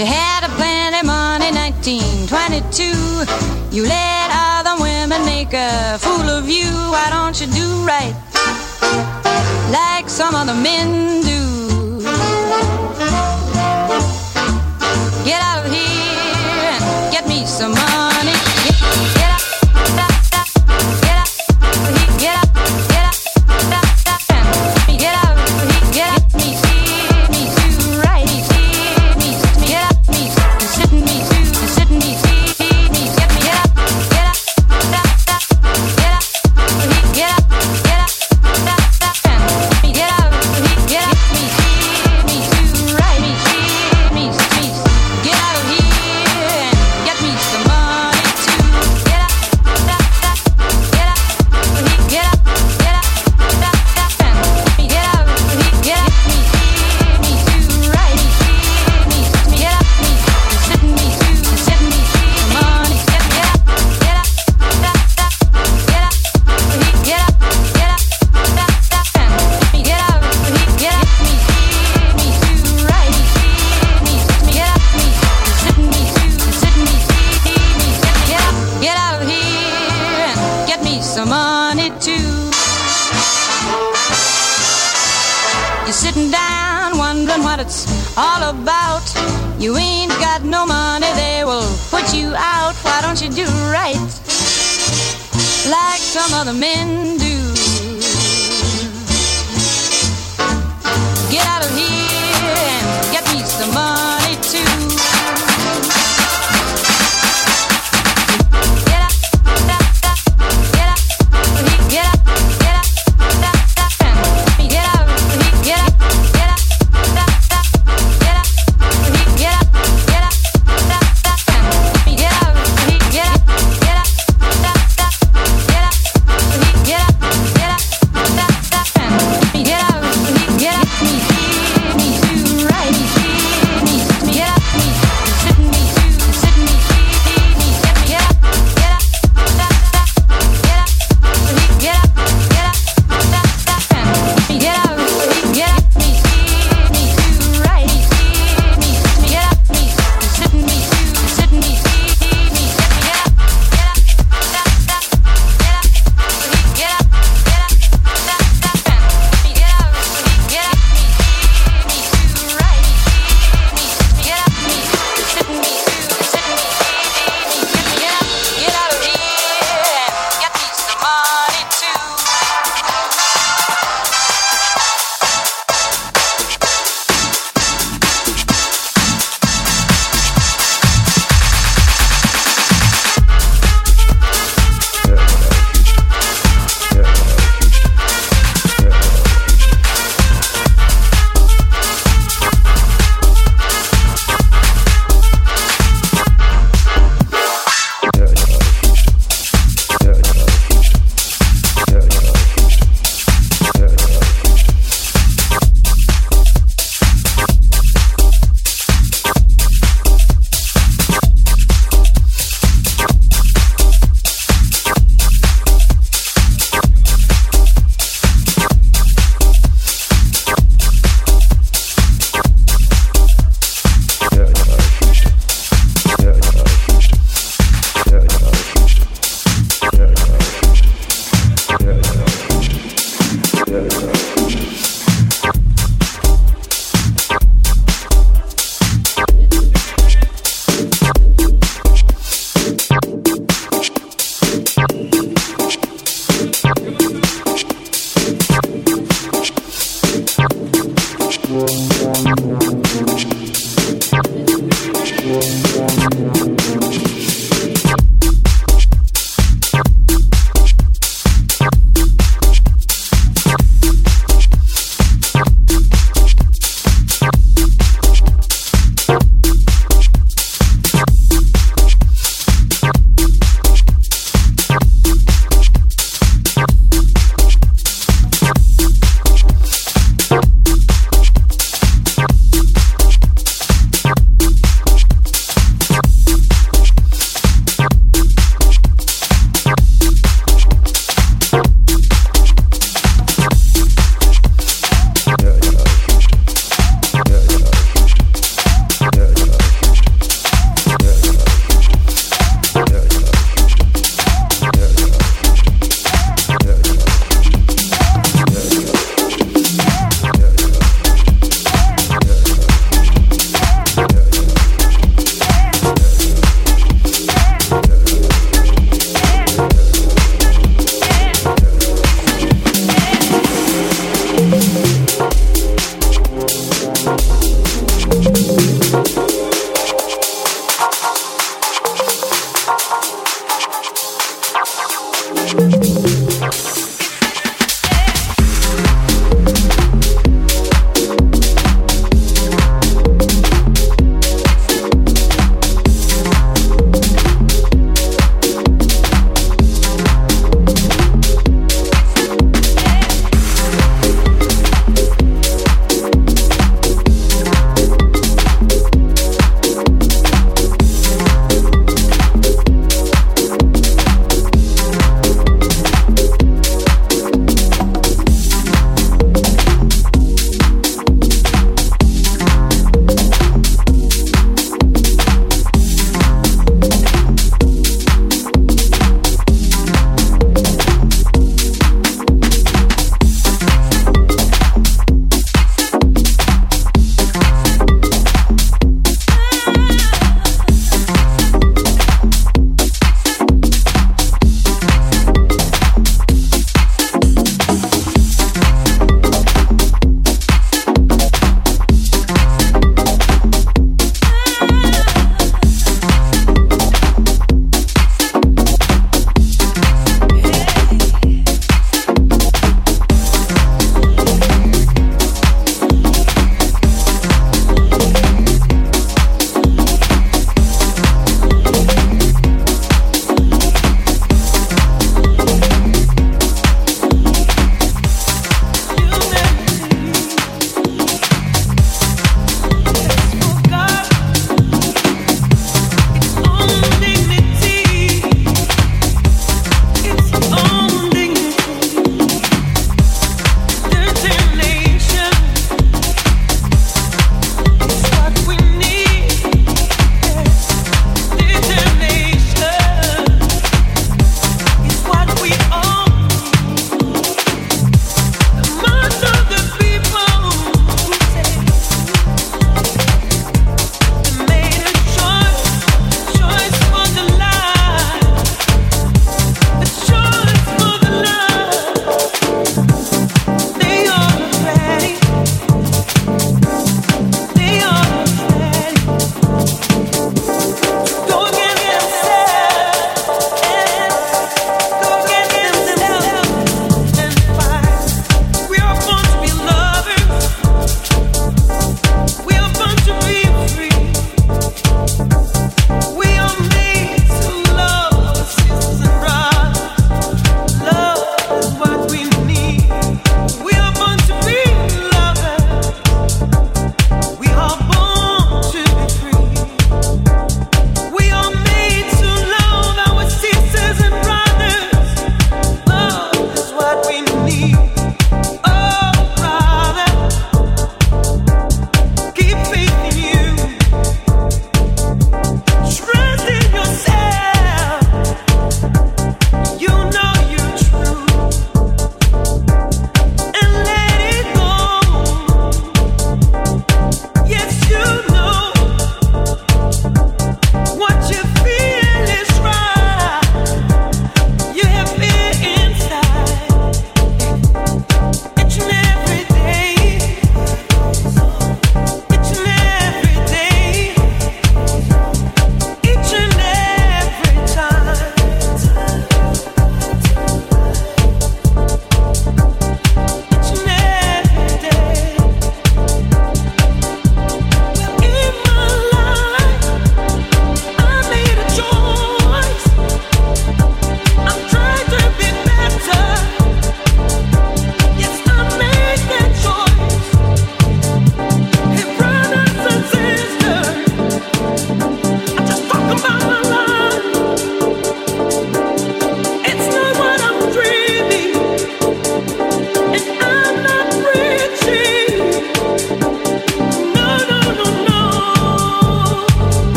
You had a plenty money, 1922. You let other women make a fool of you. Why don't you do right like some other men do? Get out of here and get me some money.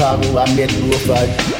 Chicago, I met Wolford.